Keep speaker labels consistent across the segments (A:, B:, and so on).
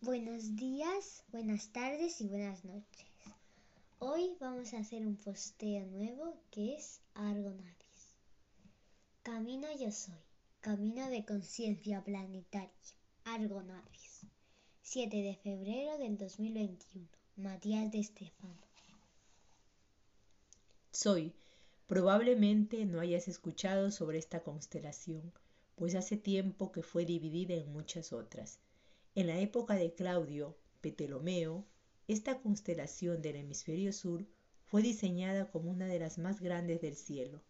A: Buenos días, buenas tardes y buenas noches. Hoy vamos a hacer un posteo nuevo que es Argonavis. Camino yo soy, camino de conciencia planetaria, Argonavis. 7 de febrero del 2021, Matías de Estefano.
B: Soy, probablemente no hayas escuchado sobre esta constelación, pues hace tiempo que fue dividida en muchas otras en la época de Claudio Ptolomeo, esta constelación del hemisferio sur fue diseñada como una de las más grandes del cielo,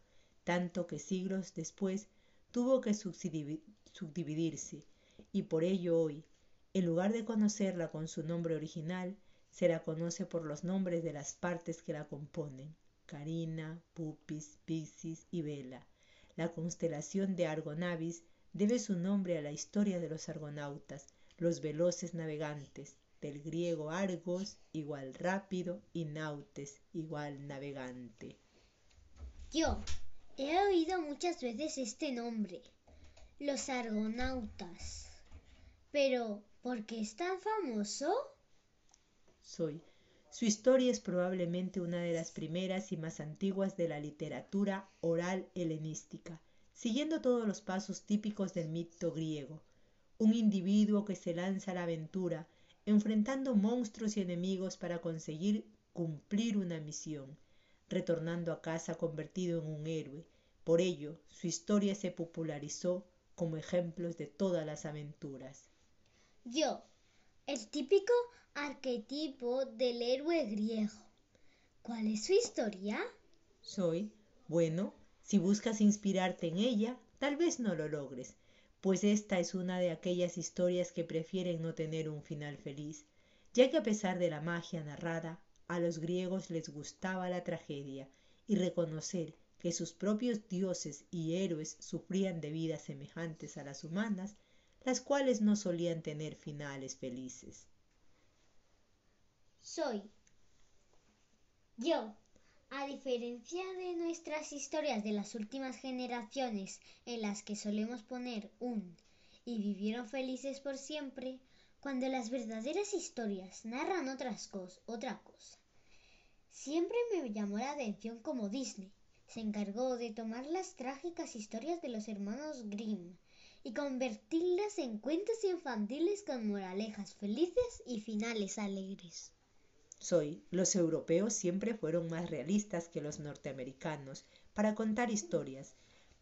B: tanto que siglos después tuvo que subdividirse, y por ello hoy, en lugar de conocerla con su nombre original, se la conoce por los nombres de las partes que la componen, Carina, Pupis, Piscis y Vela. La constelación de Argonavis debe su nombre a la historia de los argonautas, los veloces navegantes, del griego argos igual rápido y nautes igual navegante.
A: Yo he oído muchas veces este nombre, los argonautas. Pero, ¿por qué es tan famoso?
B: Soy. Su historia es probablemente una de las primeras y más antiguas de la literatura oral helenística, siguiendo todos los pasos típicos del mito griego, un individuo que se lanza a la aventura, enfrentando monstruos y enemigos para conseguir cumplir una misión, retornando a casa convertido en un héroe. Por ello, su historia se popularizó como ejemplos de todas las aventuras.
A: Yo, el típico arquetipo del héroe griego. ¿Cuál es su historia?
B: Soy, bueno, si buscas inspirarte en ella, tal vez no lo logres, pues esta es una de aquellas historias que prefieren no tener un final feliz, ya que a pesar de la magia narrada, a los griegos les gustaba la tragedia y reconocer que sus propios dioses y héroes sufrían de vidas semejantes a las humanas, las cuales no solían tener finales felices.
A: Soy yo, a diferencia de nuestras historias de las últimas generaciones en las que solemos poner un y vivieron felices por siempre, cuando las verdaderas historias narran otras cosas, otra cosa. Siempre me llamó la atención como Disney se encargó de tomar las trágicas historias de los hermanos Grimm y convertirlas en cuentos infantiles con moralejas felices y finales alegres.
B: Soy, los europeos siempre fueron más realistas que los norteamericanos para contar historias,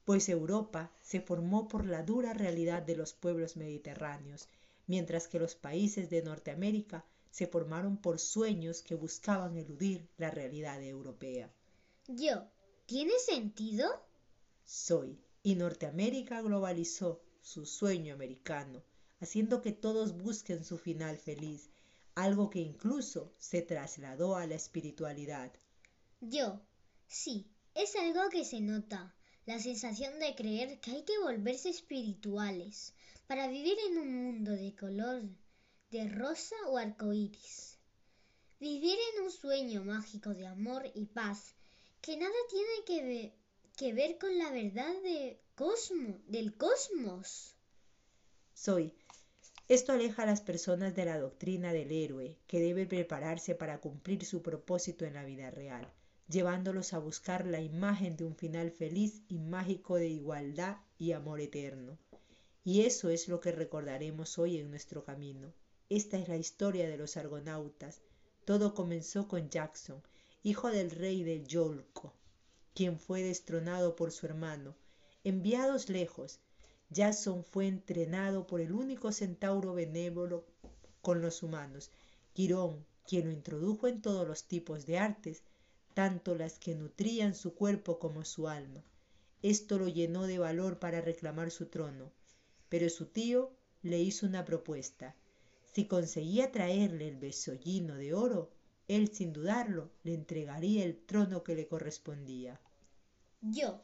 B: pues Europa se formó por la dura realidad de los pueblos mediterráneos, mientras que los países de Norteamérica se formaron por sueños que buscaban eludir la realidad europea.
A: Yo, ¿tiene sentido?
B: Soy, y Norteamérica globalizó su sueño americano, haciendo que todos busquen su final feliz, algo que incluso se trasladó a la espiritualidad.
A: Yo, sí, es algo que se nota, la sensación de creer que hay que volverse espirituales para vivir en un mundo de color de rosa o arcoíris. Vivir en un sueño mágico de amor y paz que nada tiene que, que ver con la verdad de cosmo, del cosmos.
B: Soy esto aleja a las personas de la doctrina del héroe, que debe prepararse para cumplir su propósito en la vida real, llevándolos a buscar la imagen de un final feliz y mágico de igualdad y amor eterno. Y eso es lo que recordaremos hoy en nuestro camino. Esta es la historia de los argonautas. Todo comenzó con Jackson, hijo del rey de Yolco, quien fue destronado por su hermano. Enviados lejos, Jackson fue entrenado por el único centauro benévolo con los humanos, Quirón, quien lo introdujo en todos los tipos de artes, tanto las que nutrían su cuerpo como su alma. Esto lo llenó de valor para reclamar su trono, pero su tío le hizo una propuesta. Si conseguía traerle el besollino de oro, él sin dudarlo le entregaría el trono que le correspondía.
A: Yo,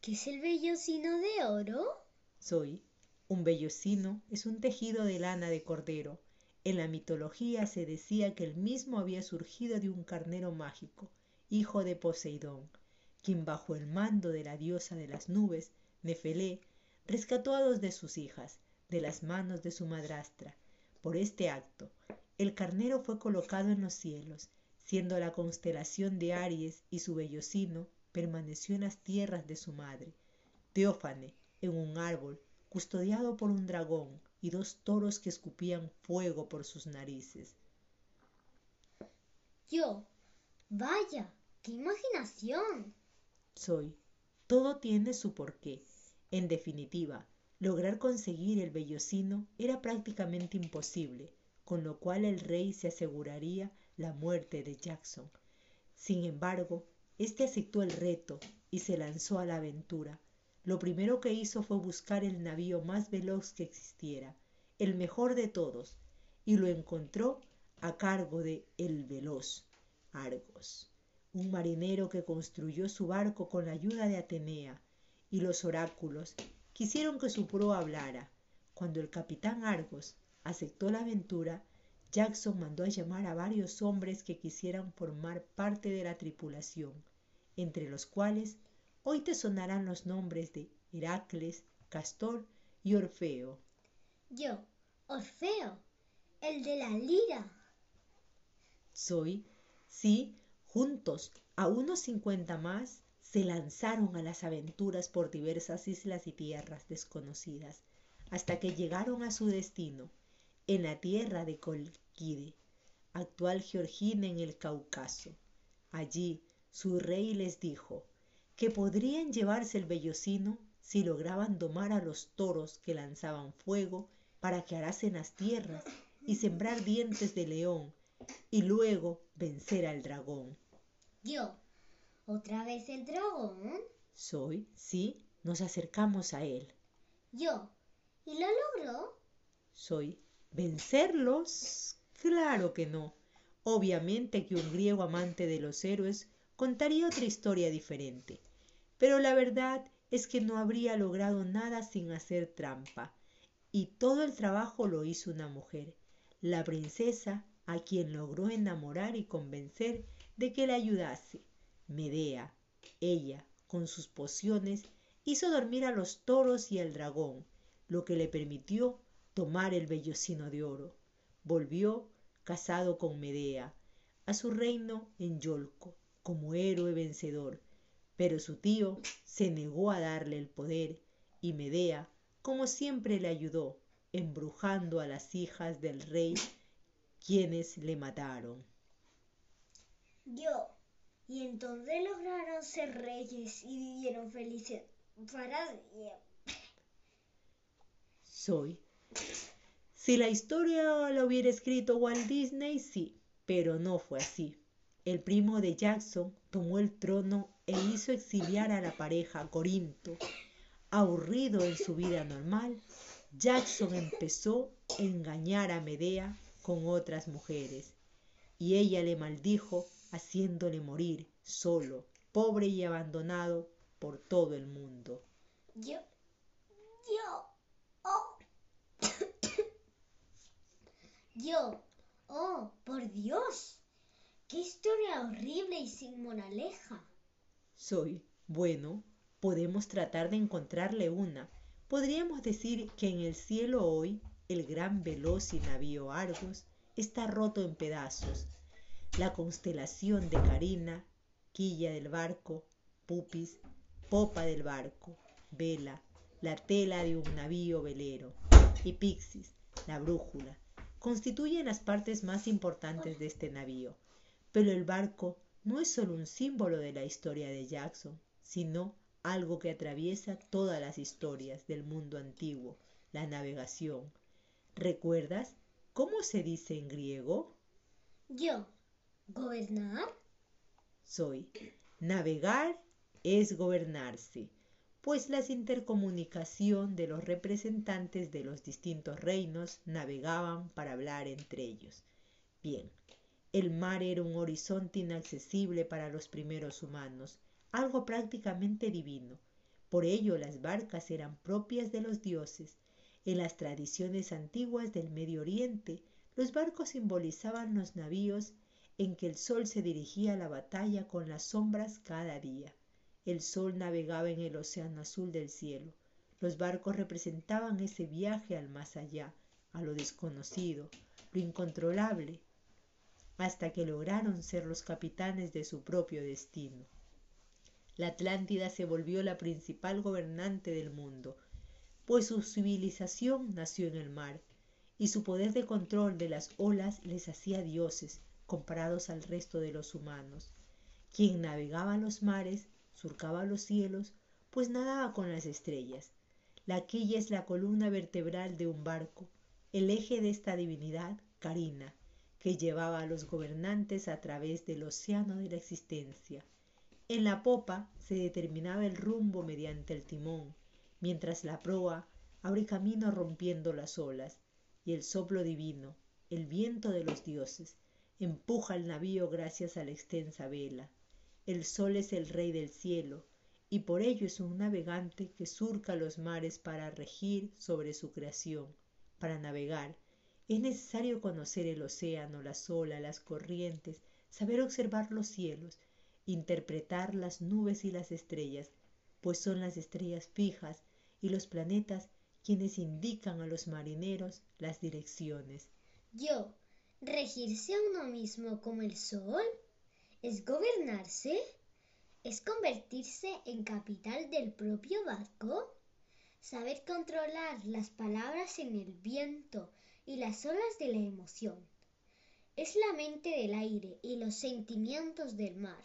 A: ¿qué es el bellocino de oro?
B: Soy. Un vellocino es un tejido de lana de cordero. En la mitología se decía que el mismo había surgido de un carnero mágico, hijo de Poseidón, quien bajo el mando de la diosa de las nubes, Nefelé, rescató a dos de sus hijas de las manos de su madrastra, Por este acto, el carnero fue colocado en los cielos, siendo la constelación de Aries y su vellocino permaneció en las tierras de su madre, Teófane, en un árbol, custodiado por un dragón y dos toros que escupían fuego por sus narices.
A: Yo, vaya, qué imaginación.
B: Soy. Todo tiene su porqué. En definitiva, lograr conseguir el vellocino era prácticamente imposible, con lo cual el rey se aseguraría la muerte de Jackson. Sin embargo, éste aceptó el reto y se lanzó a la aventura. Lo primero que hizo fue buscar el navío más veloz que existiera, el mejor de todos, y lo encontró a cargo de El Veloz, Argos, un marinero que construyó su barco con la ayuda de Atenea, y los oráculos quisieron que su proa hablara. Cuando el capitán Argos aceptó la aventura, Jackson mandó a llamar a varios hombres que quisieran formar parte de la tripulación, entre los cuales hoy te sonarán los nombres de Heracles, Castor y Orfeo.
A: Yo, Orfeo, el de la lira.
B: Soy, sí, juntos, a unos cincuenta más, se lanzaron a las aventuras por diversas islas y tierras desconocidas, hasta que llegaron a su destino, en la tierra de Colquide, actual Georgina en el Cáucaso. Allí su rey les dijo que podrían llevarse el vellocino si lograban domar a los toros que lanzaban fuego para que arasen las tierras y sembrar dientes de león y luego vencer al dragón.
A: Yo, ¿otra vez el dragón?
B: Soy, sí, nos acercamos a él.
A: Yo, ¿y lo logró?
B: Soy, ¿vencerlos? Claro que no. Obviamente que un griego amante de los héroes contaría otra historia diferente. Pero la verdad es que no habría logrado nada sin hacer trampa. Y todo el trabajo lo hizo una mujer, la princesa a quien logró enamorar y convencer de que le ayudase. Medea, ella, con sus pociones, hizo dormir a los toros y al dragón, lo que le permitió tomar el vellocino de oro. Volvió, casado con Medea, a su reino en Yolco, como héroe vencedor, pero su tío se negó a darle el poder y Medea, como siempre le ayudó, embrujando a las hijas del rey, quienes le mataron.
A: Yo, y entonces lograron ser reyes y vivieron felices para siempre.
B: Soy. Si la historia la hubiera escrito Walt Disney, sí, pero no fue así. El primo de Jackson tomó el trono e hizo exiliar a la pareja a Corinto. Aburrido en su vida normal, Jackson empezó a engañar a Medea con otras mujeres, y ella le maldijo haciéndole morir solo, pobre y abandonado por todo el mundo.
A: Yo, yo, oh. yo, oh, por Dios, qué historia horrible y sin moraleja.
B: Soy, bueno, podemos tratar de encontrarle una. Podríamos decir que en el cielo hoy el gran veloz y navío Argos está roto en pedazos. La constelación de Carina, quilla del barco, pupis, popa del barco, vela, la tela de un navío velero y Pixis, la brújula, constituyen las partes más importantes de este navío. Pero el barco no es solo un símbolo de la historia de Jackson, sino algo que atraviesa todas las historias del mundo antiguo, la navegación. ¿Recuerdas cómo se dice en griego?
A: Yo, ¿gobernar?
B: Soy. Navegar es gobernarse, pues la intercomunicación de los representantes de los distintos reinos navegaban para hablar entre ellos. Bien, el mar era un horizonte inaccesible para los primeros humanos, algo prácticamente divino. Por ello las barcas eran propias de los dioses. En las tradiciones antiguas del Medio Oriente, los barcos simbolizaban los navíos en que el sol se dirigía a la batalla con las sombras cada día. El sol navegaba en el océano azul del cielo. Los barcos representaban ese viaje al más allá, a lo desconocido, lo incontrolable, hasta que lograron ser los capitanes de su propio destino. La Atlántida se volvió la principal gobernante del mundo, pues su civilización nació en el mar, y su poder de control de las olas les hacía dioses comparados al resto de los humanos. Quien navegaba los mares, surcaba los cielos, pues nadaba con las estrellas. La quilla es la columna vertebral de un barco, el eje de esta divinidad, Karina, que llevaba a los gobernantes a través del océano de la existencia. En la popa se determinaba el rumbo mediante el timón, mientras la proa abre camino rompiendo las olas, y el soplo divino, el viento de los dioses, empuja el navío gracias a la extensa vela. El sol es el rey del cielo, y por ello es un navegante que surca los mares para regir sobre su creación. Para navegar es necesario conocer el océano, las olas, las corrientes, saber observar los cielos, interpretar las nubes y las estrellas, pues son las estrellas fijas y los planetas quienes indican a los marineros las direcciones.
A: Yo, regirse a uno mismo como el sol, es gobernarse. ¿Es convertirse en capital del propio barco? Saber controlar las palabras en el viento y las olas de la emoción. Es la mente del aire y los sentimientos del mar.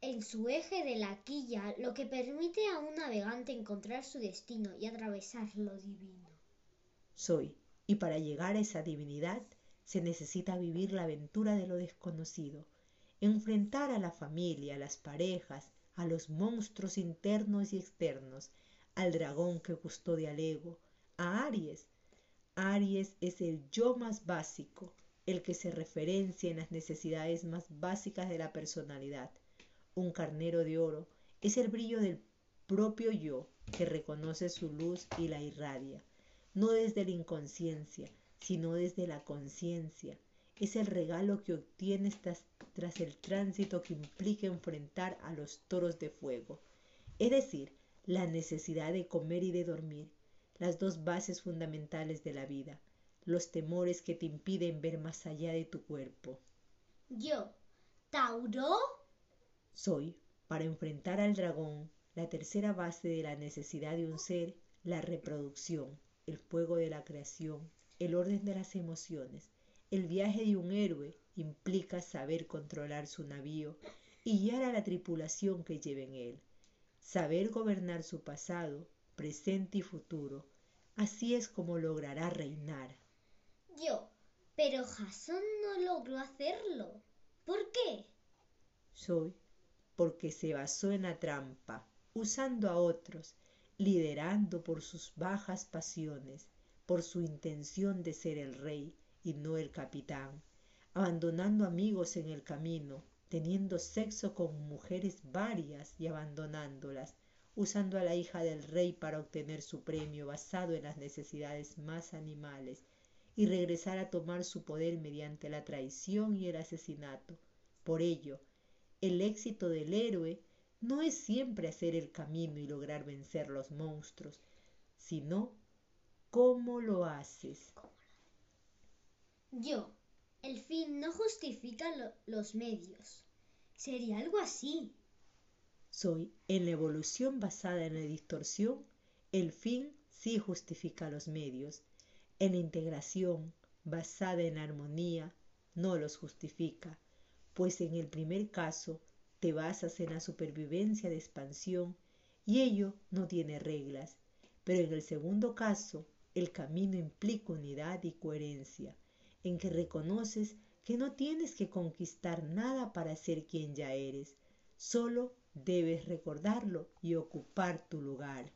A: En su eje de la quilla, lo que permite a un navegante encontrar su destino y atravesar lo divino.
B: Soy, y para llegar a esa divinidad se necesita vivir la aventura de lo desconocido, enfrentar a la familia, a las parejas, a los monstruos internos y externos, al dragón que custodia al ego, a Aries. Aries es el yo más básico, el que se referencia en las necesidades más básicas de la personalidad. Un carnero de oro es el brillo del propio yo que reconoce su luz y la irradia, no desde la inconsciencia, sino desde la conciencia, es el regalo que obtienes tras, tras, el tránsito que implica enfrentar a los toros de fuego, es decir, la necesidad de comer y de dormir, las dos bases fundamentales de la vida, los temores que te impiden ver más allá de tu cuerpo.
A: Yo, Tauro,
B: soy, para enfrentar al dragón, la tercera base de la necesidad de un ser, la reproducción, el fuego de la creación, el orden de las emociones, el viaje de un héroe implica saber controlar su navío y guiar a la tripulación que lleve en él, saber gobernar su pasado, presente y futuro. Así es como logrará reinar.
A: Yo, pero Jason no logró hacerlo. ¿Por qué?
B: Soy porque se basó en la trampa, usando a otros, liderando por sus bajas pasiones, por su intención de ser el rey, y no el capitán, abandonando amigos en el camino, teniendo sexo con mujeres varias y abandonándolas, usando a la hija del rey para obtener su premio basado en las necesidades más animales, y regresar a tomar su poder mediante la traición y el asesinato. Por ello, el éxito del héroe no es siempre hacer el camino y lograr vencer los monstruos, sino cómo lo haces.
A: Yo, el fin no justifica lo, los medios. Sería algo así.
B: Soy, en la evolución basada en la distorsión, el fin sí justifica los medios. En la integración basada en la armonía, no los justifica, pues en el primer caso te basas en la supervivencia de expansión y ello no tiene reglas, pero en el segundo caso el camino implica unidad y coherencia en que reconoces que no tienes que conquistar nada para ser quien ya eres, solo debes recordarlo y ocupar tu lugar.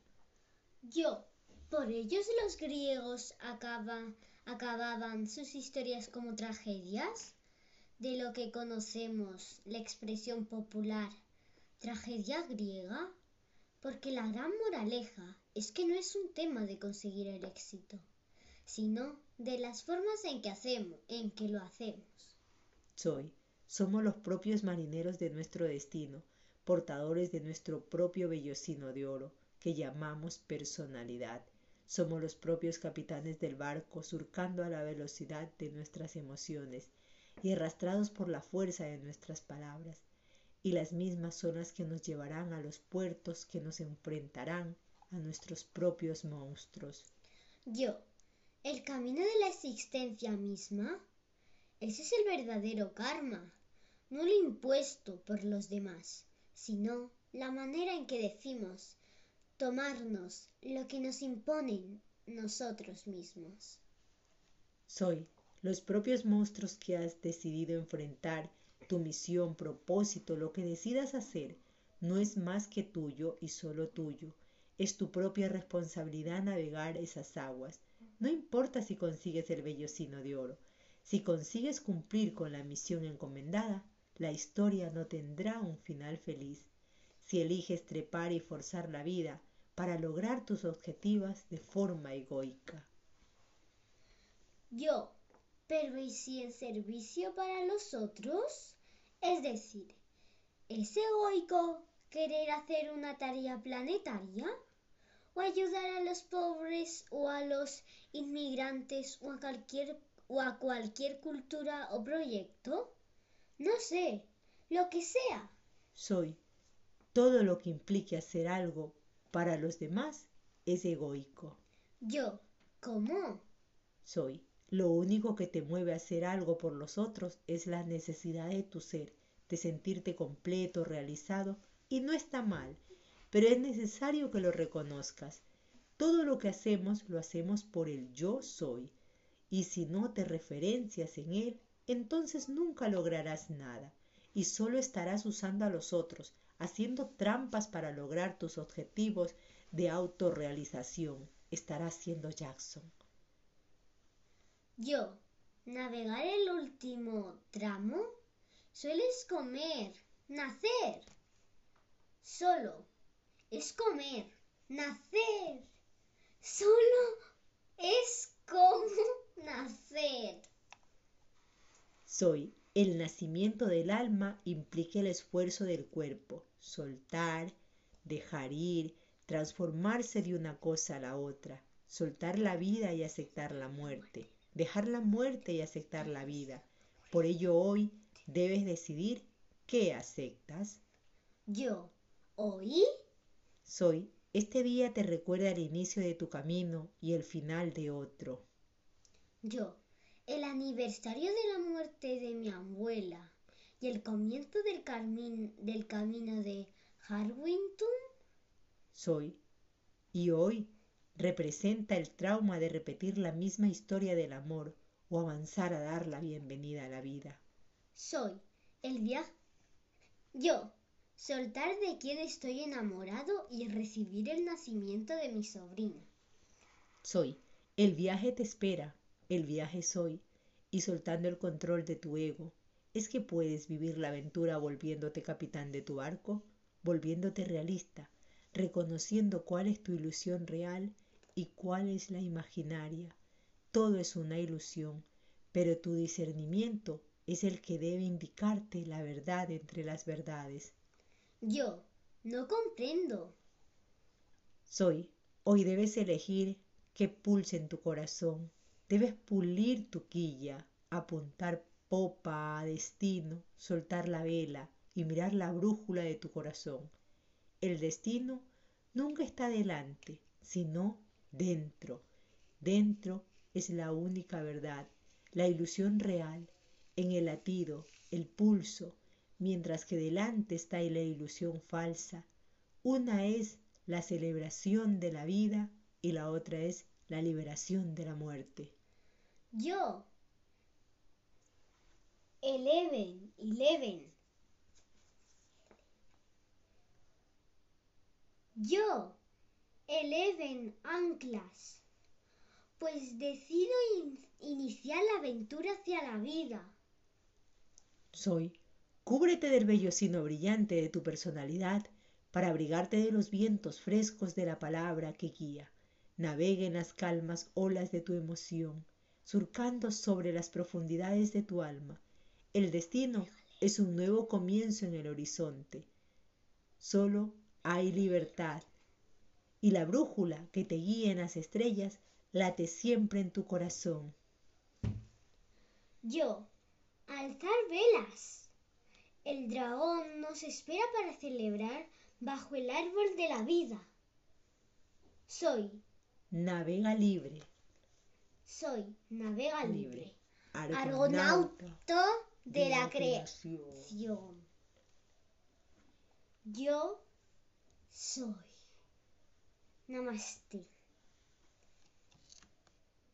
A: Yo, por ellos los griegos acaban, acababan sus historias como tragedias, de lo que conocemos la expresión popular tragedia griega, porque la gran moraleja es que no es un tema de conseguir el éxito, sino de las formas en que hacemos, en que lo hacemos.
B: Soy, somos los propios marineros de nuestro destino, portadores de nuestro propio vellocino de oro, que llamamos personalidad. Somos los propios capitanes del barco, surcando a la velocidad de nuestras emociones y arrastrados por la fuerza de nuestras palabras. Y las mismas son las que nos llevarán a los puertos que nos enfrentarán a nuestros propios monstruos.
A: Yo, el camino de la existencia misma, ese es el verdadero karma, no lo impuesto por los demás, sino la manera en que decimos tomarnos lo que nos imponen nosotros mismos.
B: Soy los propios monstruos que has decidido enfrentar, tu misión, propósito, lo que decidas hacer, no es más que tuyo y solo tuyo. Es tu propia responsabilidad navegar esas aguas. No importa si consigues el vellocino de oro. Si consigues cumplir con la misión encomendada, la historia no tendrá un final feliz. Si eliges trepar y forzar la vida, para lograr tus objetivos de forma egoica.
A: Yo, pero ¿y si en servicio para los otros? Es decir, ¿es egoico querer hacer una tarea planetaria? ¿O ayudar a los pobres o a los inmigrantes o a cualquier, o a cualquier cultura o proyecto? No sé, lo que sea.
B: Soy todo lo que implique hacer algo para los demás es egoico.
A: Yo, ¿cómo?
B: Soy. Lo único que te mueve a hacer algo por los otros es la necesidad de tu ser, de sentirte completo, realizado, y no está mal, pero es necesario que lo reconozcas. Todo lo que hacemos lo hacemos por el yo soy, y si no te referencias en él, entonces nunca lograrás nada, y solo estarás usando a los otros, haciendo trampas para lograr tus objetivos de autorrealización. Estarás siendo Jackson.
A: Yo, navegar el último tramo, sueles comer, nacer. Solo es comer, nacer. Solo es como nacer.
B: Soy el nacimiento del alma implica el esfuerzo del cuerpo, soltar, dejar ir, transformarse de una cosa a la otra, soltar la vida y aceptar la muerte, dejar la muerte y aceptar la vida. Por ello hoy debes decidir qué aceptas.
A: Yo, hoy.
B: Soy, este día te recuerda el inicio de tu camino y el final de otro.
A: Yo, el aniversario de la muerte de mi abuela y el comienzo del, del camino de Harwington?
B: Soy. Y hoy representa el trauma de repetir la misma historia del amor o avanzar a dar la bienvenida a la vida.
A: Soy el viaje. Yo, soltar de quien estoy enamorado y recibir el nacimiento de mi sobrina.
B: Soy. El viaje te espera el viaje soy y soltando el control de tu ego, es que puedes vivir la aventura volviéndote capitán de tu barco, volviéndote realista, reconociendo cuál es tu ilusión real y cuál es la imaginaria. Todo es una ilusión, pero tu discernimiento es el que debe indicarte la verdad entre las verdades.
A: Yo no comprendo.
B: Soy, hoy debes elegir qué pulse en tu corazón, Debes pulir tu quilla, apuntar popa a destino, soltar la vela y mirar la brújula de tu corazón. El destino nunca está delante, sino dentro. Dentro es la única verdad, la ilusión real, en el latido, el pulso, mientras que delante está la ilusión falsa. Una es la celebración de la vida y la otra es la liberación de la muerte.
A: Yo. Eleven, eleven. Yo. Eleven anclas. Pues decido iniciar la aventura hacia la vida.
B: Soy. Cúbrete del vellocino brillante de tu personalidad para abrigarte de los vientos frescos de la palabra que guía. Navegue en las calmas olas de tu emoción surcando sobre las profundidades de tu alma. El destino es un nuevo comienzo en el horizonte. Solo hay libertad. y la brújula que te guía en las estrellas late siempre en tu corazón.
A: Yo, alzar velas. El dragón nos espera para celebrar bajo el árbol de la vida. Soy,
B: Navega libre,
A: soy, navega libre. Argonauta de, la,
B: creación.
A: creación. Yo soy. Namaste.